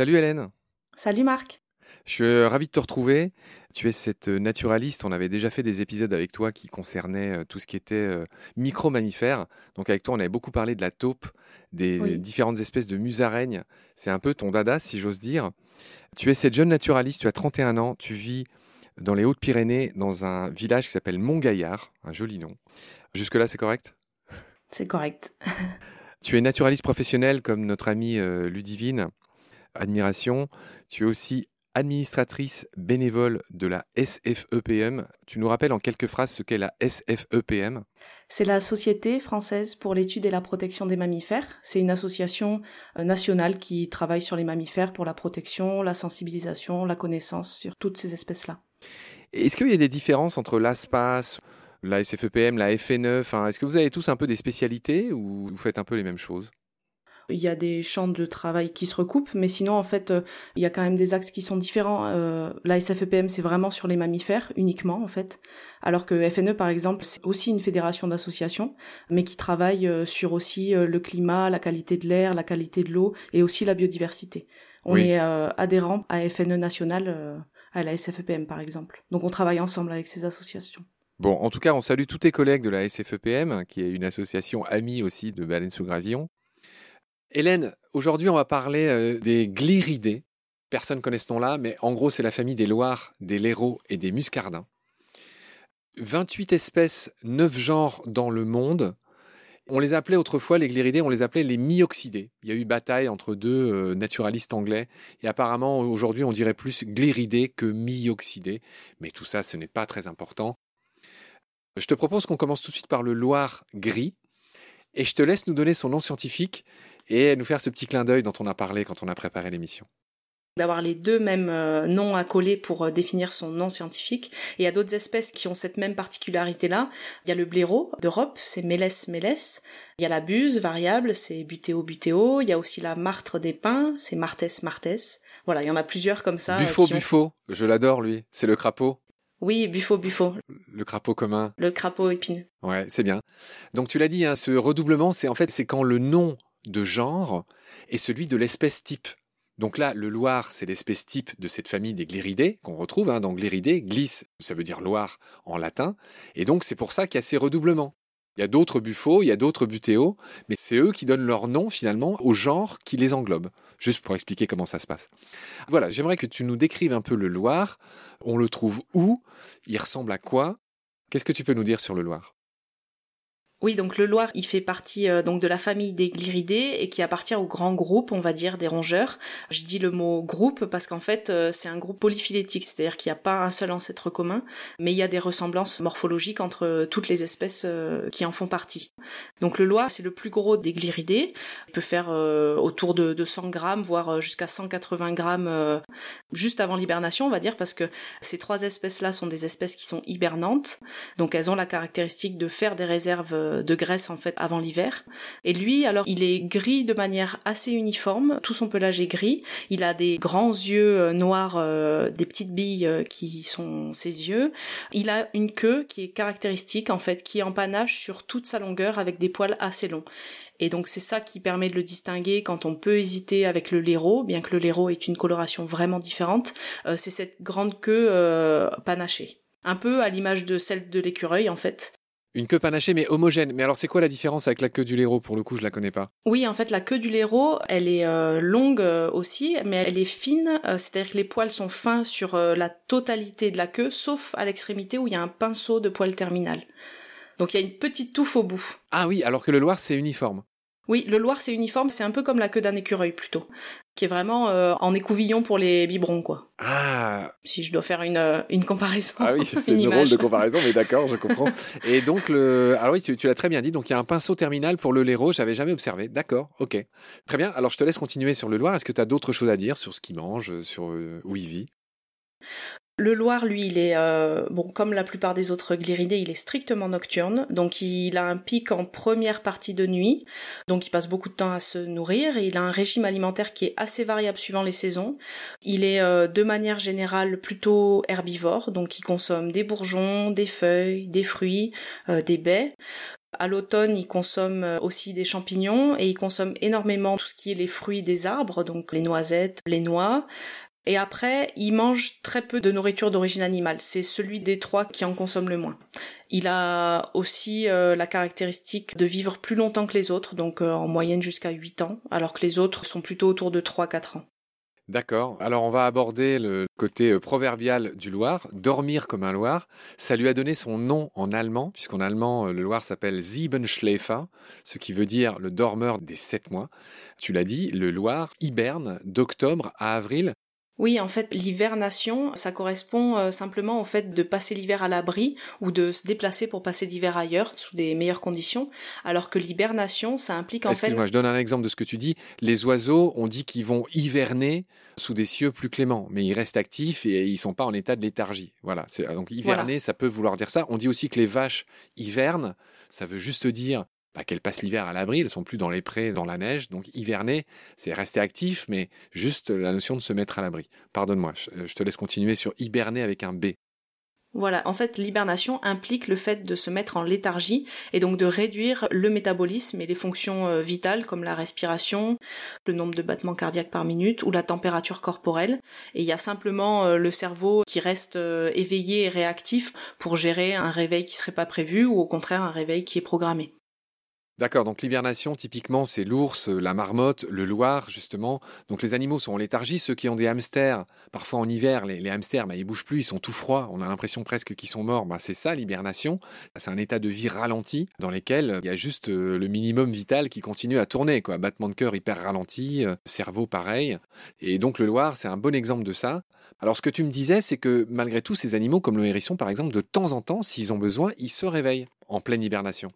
Salut Hélène. Salut Marc. Je suis ravi de te retrouver. Tu es cette naturaliste. On avait déjà fait des épisodes avec toi qui concernaient euh, tout ce qui était euh, micro-mammifères. Donc avec toi, on avait beaucoup parlé de la taupe, des Oui. différentes espèces de musaraignes. C'est un peu ton dada, si j'ose dire. Tu es cette jeune naturaliste, tu as 31 ans, tu vis dans les Hautes-Pyrénées, dans un village qui s'appelle Montgaillard, un joli nom. Jusque-là, c'est correct? C'est correct. Tu es naturaliste professionnelle comme notre amie euh, Ludivine. Admiration. Tu es aussi administratrice bénévole de la SFEPM. Tu nous rappelles en quelques phrases ce qu'est la SFEPM C'est la Société française pour l'étude et la protection des mammifères. C'est une association euh, nationale qui travaille sur les mammifères pour la protection, la sensibilisation, la connaissance sur toutes ces espèces-là. Est-ce qu'il y a des différences entre l'ASPAS, la SFEPM, la FNE Enfin, Est-ce que vous avez tous un peu des spécialités ou vous faites un peu les mêmes choses? Il y a des champs de travail qui se recoupent, mais sinon, en fait, euh, il y a quand même des axes qui sont différents. Euh, la SFEPM, c'est vraiment sur les mammifères uniquement, en fait, alors que FNE, par exemple, c'est aussi une fédération d'associations, mais qui travaille euh, sur aussi le climat, la qualité de l'air, la qualité de l'eau et aussi la biodiversité. On Oui. est adhérent à FNE national, à la SFEPM, par exemple. Donc, on travaille ensemble avec ces associations. Bon, en tout cas, on salue tous tes collègues de la SFEPM, qui est une association amie aussi de Baleines sous Gravillon. Hélène, aujourd'hui, on va parler euh, des gliridés. Personne ne connaît ce nom-là, mais en gros, c'est la famille des loirs, des léraux et des muscardins. 28 espèces, 9 genres dans le monde. On les appelait autrefois, les gliridés, on les appelait les myoxidés. Il y a eu bataille entre deux euh, naturalistes anglais, et apparemment, aujourd'hui, on dirait plus gliridés que myoxidés. Mais tout ça, ce n'est pas très important. Je te propose qu'on commence tout de suite par le Loir gris, et je te laisse nous donner son nom scientifique et nous faire ce petit clin d'œil dont on a parlé quand on a préparé l'émission. d'avoir les deux mêmes euh, noms à coller pour euh, définir son nom scientifique. Et il y a d'autres espèces qui ont cette même particularité-là. Il y a le blaireau d'Europe, c'est Meles meles. Il y a la buse variable, c'est Butéo butéo. Il y a aussi la martre des pins, c'est Martes martes. Voilà, il y en a plusieurs comme ça. Buffo, ont- Buffo, je l'adore lui, c'est le crapaud, Oui, Buffo, Buffo, le crapaud commun. le crapaud épineux. Ouais, c'est bien. Donc tu l'as dit, hein, ce redoublement, c'est en fait c'est quand le nom de genre est celui de l'espèce type. Donc là, le Loir, c'est l'espèce type de cette famille des Gliridés qu'on retrouve hein, dans Gliridés. Glisse, ça veut dire Loire en latin. Et donc c'est pour ça qu'il y a ces redoublements. Il y a d'autres buffos, il y a d'autres butéos, mais c'est eux qui donnent leur nom finalement au genre qui les englobe. Juste pour expliquer comment ça se passe. Voilà, j'aimerais que tu nous décrives un peu le Loir. On le trouve où? Il ressemble à quoi? Qu'est-ce que tu peux nous dire sur le Loir? Oui, donc le Loir, il fait partie euh, donc de la famille des Gliridés et qui appartient au grand groupe, on va dire, des rongeurs. Je dis le mot groupe parce qu'en fait, euh, c'est un groupe polyphylétique, c'est-à-dire qu'il n'y a pas un seul ancêtre commun, mais il y a des ressemblances morphologiques entre euh, toutes les espèces euh, qui en font partie. Donc le Loir, c'est le plus gros des Gliridés. Il peut faire euh, autour de, de 100 grammes, voire euh, jusqu'à 180 grammes juste avant l'hibernation, on va dire, parce que ces trois espèces-là sont des espèces qui sont hibernantes. Donc elles ont la caractéristique de faire des réserves de graisse en fait avant l'hiver. Et lui, alors il est gris de manière assez uniforme, tout son pelage est gris. Il a des grands yeux euh, noirs, euh, des petites billes euh, qui sont ses yeux. Il a une queue qui est caractéristique en fait, qui est en panache sur toute sa longueur avec des poils assez longs. Et donc c'est ça qui permet de le distinguer quand on peut hésiter avec le laireau, bien que le laireau ait une coloration vraiment différente. Euh, c'est cette grande queue euh, panachée. Un peu à l'image de celle de l'écureuil en fait. Une queue panachée mais homogène. Mais alors c'est quoi la différence avec la queue du laireau Pour le coup, je la connais pas. Oui, en fait, la queue du laireau, elle est euh, longue euh, aussi, mais elle est fine, euh, c'est-à-dire que les poils sont fins sur la totalité de la queue, sauf à l'extrémité où il y a un pinceau de poil terminal. Donc il y a une petite touffe au bout. Ah oui, alors que le Loir c'est uniforme. Oui, le Loir c'est uniforme, c'est un peu comme la queue d'un écureuil plutôt, qui est vraiment euh, en écouvillon pour les biberons quoi. Ah, Si je dois faire une euh, une comparaison. ah oui, c'est une une drôle de comparaison, mais d'accord, je comprends. Et donc le, alors oui, tu, tu l'as très bien dit. Donc il y a un pinceau terminal pour le laireau. J'avais jamais observé. D'accord, ok, très bien. Alors je te laisse continuer sur le Loir. Est-ce que tu as d'autres choses à dire sur ce qu'il mange, sur euh, où il vit? Le Loir, lui, il est euh, bon comme la plupart des autres gliridés, il est strictement nocturne, donc il a un pic en première partie de nuit, donc il passe beaucoup de temps à se nourrir. Il a un régime alimentaire qui est assez variable suivant les saisons. Il est euh, de manière générale plutôt herbivore, donc il consomme des bourgeons, des feuilles, des fruits, euh, des baies. À l'automne, ils consomment aussi des champignons et ils consomment énormément tout ce qui est les fruits des arbres, donc les noisettes, les noix. Et après, il mange très peu de nourriture d'origine animale. C'est celui des trois qui en consomme le moins. Il a aussi euh, la caractéristique de vivre plus longtemps que les autres, donc euh, en moyenne jusqu'à 8 ans, alors que les autres sont plutôt autour de 3-4 ans. D'accord. Alors on va aborder le côté euh, proverbial du Loir, dormir comme un Loir. Ça lui a donné son nom en allemand, puisqu'en allemand le Loir s'appelle Siebenschläfer, ce qui veut dire le dormeur des sept mois. Tu l'as dit, le Loir hiberne d'octobre à avril oui, en fait, l'hivernation, ça correspond euh, simplement au fait de passer l'hiver à l'abri ou de se déplacer pour passer l'hiver ailleurs sous des meilleures conditions, alors que l'hibernation, ça implique en fait... Excuse-moi, je donne un exemple de ce que tu dis. Les oiseaux, on dit qu'ils vont hiverner sous des cieux plus cléments, mais ils restent actifs et ils sont pas en état de léthargie. Voilà. Donc hiverner, ça peut vouloir dire ça. On dit aussi que les vaches hivernent. Ça veut juste dire bah, qu'elles passent l'hiver à l'abri, elles sont plus dans les prés, dans la neige. Donc hiverner, c'est rester actif, mais juste la notion de se mettre à l'abri. Pardonne-moi, je te laisse continuer sur hiberner avec un B. Voilà, en fait, l'hibernation implique le fait de se mettre en léthargie et donc de réduire le métabolisme et les fonctions euh, vitales comme la respiration, le nombre de battements cardiaques par minute ou la température corporelle. Et il y a simplement euh, le cerveau qui reste euh, éveillé et réactif pour gérer un réveil qui serait pas prévu ou au contraire un réveil qui est programmé. D'accord, donc l'hibernation, typiquement, c'est l'ours, la marmotte, le loir, justement. Donc les animaux sont en léthargie. Ceux qui ont des hamsters, parfois en hiver, les, hamsters, bah, ils bougent plus, ils sont tout froids. On a l'impression presque qu'ils sont morts. Bah, c'est ça l'hibernation. C'est un état de vie ralenti dans lequel il y a juste euh, le minimum vital qui continue à tourner. Quoi. Battement de cœur hyper ralenti, euh, cerveau pareil. Et donc le loir, c'est un bon exemple de ça. Alors ce que tu me disais, c'est que malgré tout, ces animaux, comme le hérisson par exemple, de temps en temps, s'ils ont besoin, ils se réveillent en pleine hibernation.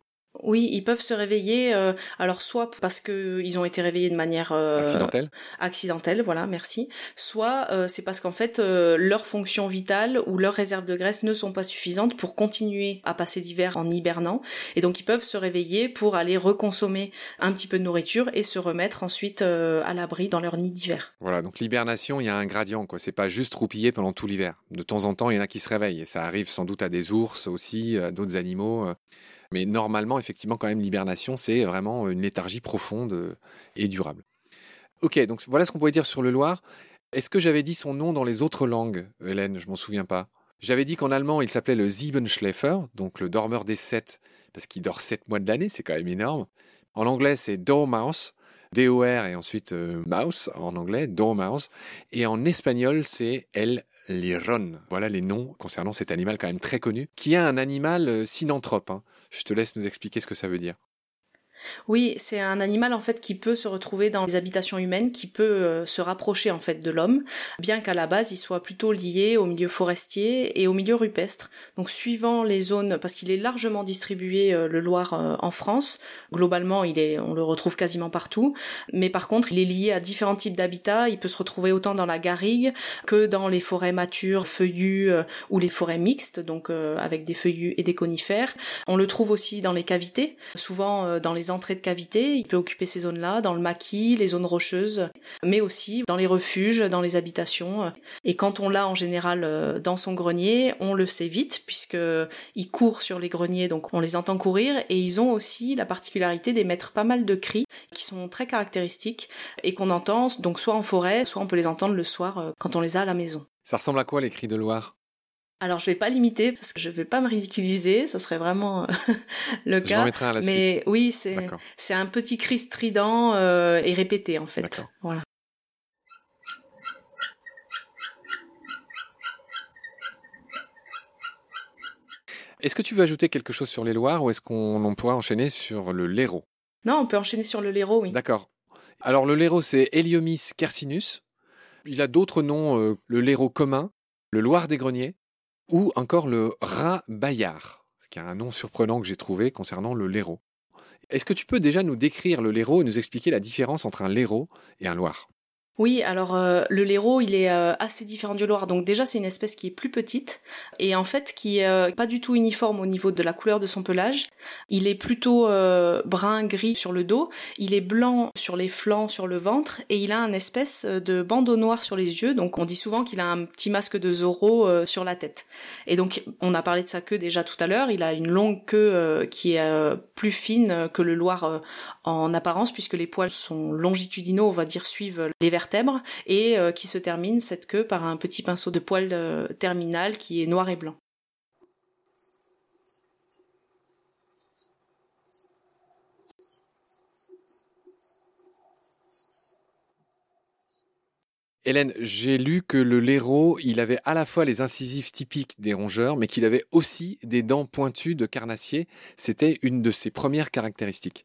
Oui, ils peuvent se réveiller. Euh, alors soit parce que ils ont été réveillés de manière euh, accidentelle. Accidentelle, voilà, merci. Soit euh, c'est parce qu'en fait leurs fonctions vitales ou leurs réserves de graisse ne sont pas suffisantes pour continuer à passer l'hiver en hibernant, et donc ils peuvent se réveiller pour aller reconsommer un petit peu de nourriture et se remettre ensuite à l'abri dans leur nid d'hiver. Voilà, donc l'hibernation, il y a un gradient, quoi. C'est pas juste roupiller pendant tout l'hiver. De temps en temps, il y en a qui se réveillent, et ça arrive sans doute à des ours aussi, à d'autres animaux. Mais normalement, effectivement, quand même, l'hibernation, c'est vraiment une léthargie profonde euh, et durable. Ok, donc voilà ce qu'on pouvait dire sur le Loir. Est-ce que j'avais dit son nom dans les autres langues, Hélène? Je m'en souviens pas. J'avais dit qu'en allemand, il s'appelait le Siebenschläfer, donc le dormeur des sept, parce qu'il dort sept mois de l'année, c'est quand même énorme. En anglais, c'est Dormouse, D-O-R et ensuite euh, mouse en anglais, Dormouse. Et en espagnol, c'est El Liron. Voilà les noms concernant cet animal quand même très connu, qui est un animal euh, synanthrope. Hein. Je te laisse nous expliquer ce que ça veut dire. Oui, c'est un animal en fait qui peut se retrouver dans les habitations humaines, qui peut euh, se rapprocher en fait de l'homme, bien qu'à la base il soit plutôt lié au milieu forestier et au milieu rupestre. Donc suivant les zones, parce qu'il est largement distribué euh, le Loir euh, en France, globalement il est, on le retrouve quasiment partout, mais par contre il est lié à différents types d'habitats. Il peut se retrouver autant dans la garrigue que dans les forêts matures, feuillues ou les forêts mixtes, donc avec des feuillus et des conifères. On le trouve aussi dans les cavités, souvent dans les entrées de cavité. Il peut occuper ces zones-là, dans le maquis, les zones rocheuses, mais aussi dans les refuges, dans les habitations. Et quand on l'a en général euh, dans son grenier, on le sait vite puisque il court sur les greniers, donc on les entend courir. Et ils ont aussi la particularité d'émettre pas mal de cris qui sont très caractéristiques et qu'on entend donc soit en forêt, soit on peut les entendre le soir euh, quand on les a à la maison. Ça ressemble à quoi les cris de Loire? Alors je vais pas limiter parce que je vais pas me ridiculiser, ça serait vraiment euh, le cas. à la Mais oui, c'est c'est un petit cri strident euh, et répété en fait. Voilà. Est-ce que tu veux ajouter quelque chose sur les Loirs ou est-ce qu'on pourrait enchaîner sur le Léro? Non, on peut enchaîner sur le Léro, oui. D'accord. Alors le Léro, c'est Heliomys quercinus. Il a d'autres noms, euh, le Léro commun, le Loir des Greniers, ou encore le rat bayard, qui a un nom surprenant que j'ai trouvé concernant le laireau. Est-ce que tu peux déjà nous décrire le laireau et nous expliquer la différence entre un laireau et un loir? Oui, alors euh, le laireau, il est euh, assez différent du loir. Donc déjà, c'est une espèce qui est plus petite et en fait qui est euh, pas du tout uniforme au niveau de la couleur de son pelage. Il est plutôt brun gris sur le dos, il est blanc sur les flancs, sur le ventre et il a un espèce de bandeau noir sur les yeux. Donc on dit souvent qu'il a un petit masque de Zorro sur la tête. Et donc on a parlé de sa queue déjà tout à l'heure. Il a une longue queue qui est plus fine que le loir en apparence puisque les poils sont longitudinaux, on va dire suivent les et euh, qui se termine cette queue par un petit pinceau de poil euh, terminal qui est noir et blanc. Hélène, j'ai lu que le laireau, il avait à la fois les incisives typiques des rongeurs, mais qu'il avait aussi des dents pointues de carnassier. C'était une de ses premières caractéristiques.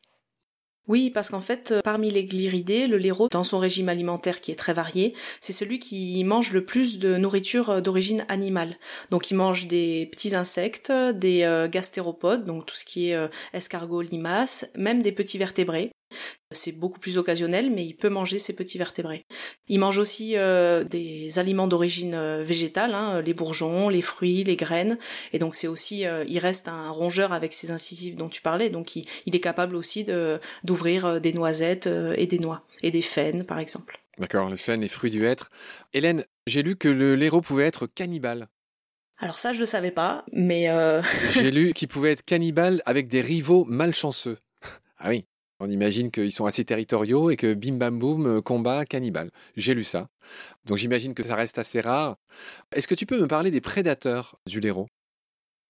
Oui, parce qu'en fait, euh, parmi les gliridés, le laireau, dans son régime alimentaire qui est très varié, c'est celui qui mange le plus de nourriture euh, d'origine animale. Donc il mange des petits insectes, des euh, gastéropodes, donc tout ce qui est escargot, limaces, même des petits vertébrés. C'est beaucoup plus occasionnel, mais il peut manger ces petits vertébrés. Il mange aussi euh, des aliments d'origine euh, végétale, hein, les bourgeons, les fruits, les graines. Et donc c'est aussi, euh, il reste un rongeur avec ses incisives dont tu parlais. Donc il, est capable aussi de d'ouvrir des noisettes et des noix et des faines, par exemple. D'accord, les faines, les fruits du hêtre. Hélène, j'ai lu que le laireau pouvait être cannibale. Alors ça, je ne le savais pas, mais... j'ai lu qu'il pouvait être cannibale avec des rivaux malchanceux. Ah oui. On imagine qu'ils sont assez territoriaux et que bim bam boum, euh, combat cannibale. J'ai lu ça. Donc j'imagine que ça reste assez rare. Est-ce que tu peux me parler des prédateurs du laireau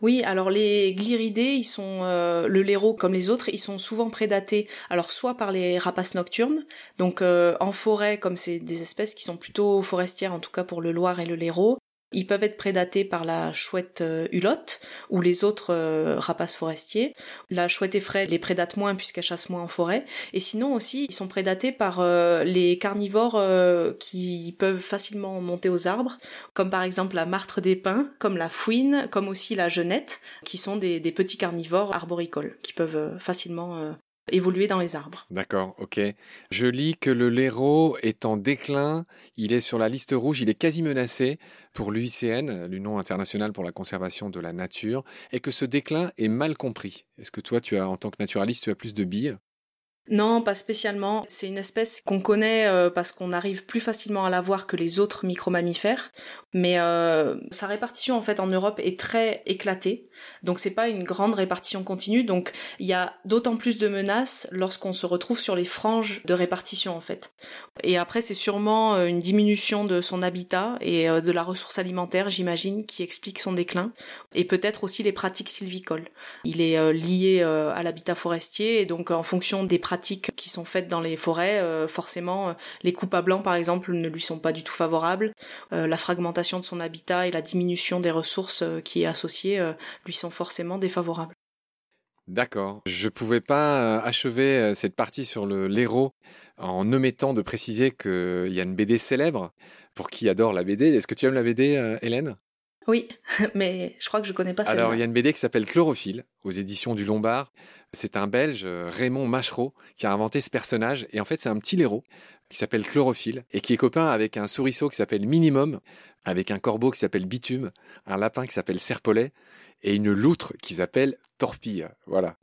oui, alors les gliridés, ils sont euh, le laireau comme les autres, ils sont souvent prédatés. Alors soit par les rapaces nocturnes, donc euh, en forêt, comme c'est des espèces qui sont plutôt forestières, en tout cas pour le Loir et le laireau, ils peuvent être prédatés par la chouette euh, hulotte ou les autres euh, rapaces forestiers. La chouette effraie les prédate moins puisqu'elle chasse moins en forêt. Et sinon aussi, ils sont prédatés par euh, les carnivores qui peuvent facilement monter aux arbres, comme par exemple la martre des pins, comme la fouine, comme aussi la genette, qui sont des, des petits carnivores arboricoles qui peuvent facilement évoluer dans les arbres. D'accord, ok. Je lis que le laireau est en déclin, il est sur la liste rouge, il est quasi menacé pour l'UICN, l'Union internationale pour la conservation de la nature, et que ce déclin est mal compris. Est-ce que toi, tu as, en tant que naturaliste, tu as plus de billes? Non, pas spécialement. C'est une espèce qu'on connaît euh, parce qu'on arrive plus facilement à la voir que les autres micromammifères, mais euh, sa répartition en fait en Europe est très éclatée. Donc c'est pas une grande répartition continue, donc il y a d'autant plus de menaces lorsqu'on se retrouve sur les franges de répartition en fait. Et après c'est sûrement euh, une diminution de son habitat et euh, de la ressource alimentaire, j'imagine, qui explique son déclin, et peut-être aussi les pratiques sylvicoles. Il est euh, lié à l'habitat forestier et donc en fonction des pratiques qui sont faites dans les forêts, forcément les coupes à blanc par exemple ne lui sont pas du tout favorables. la fragmentation de son habitat et la diminution des ressources qui est associée lui sont forcément défavorables. D'accord. Je ne pouvais pas euh, achever euh, cette partie sur le l'héros en omettant de préciser qu'il y a une BD célèbre pour qui adore la BD. Est-ce que tu aimes la BD, euh, Hélène? Oui, mais je crois que je connais pas Alors, il y a une BD qui s'appelle Chlorophylle aux éditions du Lombard. C'est un Belge, Raymond Machereau, qui a inventé ce personnage. Et en fait, c'est un petit héros qui s'appelle Chlorophylle et qui est copain avec un souriceau qui s'appelle Minimum, avec un corbeau qui s'appelle Bitume, un lapin qui s'appelle Serpolet et une loutre qui s'appelle Torpille. Voilà.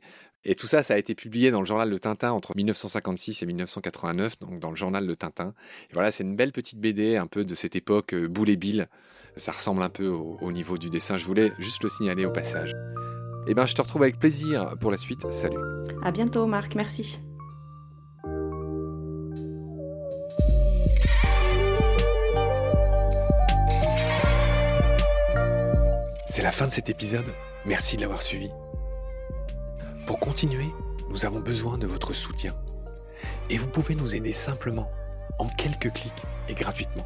Et tout ça, ça a été publié dans le journal de Tintin entre 1956 et 1989, donc dans le journal de Tintin. Et voilà, c'est une belle petite BD, un peu de cette époque, euh, Boule et Bill. Ça ressemble un peu au, au, niveau du dessin. Je voulais juste le signaler au passage. Eh ben, je te retrouve avec plaisir pour la suite. Salut. À bientôt, Marc. Merci. C'est la fin de cet épisode. Merci de l'avoir suivi. Pour continuer, nous avons besoin de votre soutien. Et vous pouvez nous aider simplement, en quelques clics et gratuitement.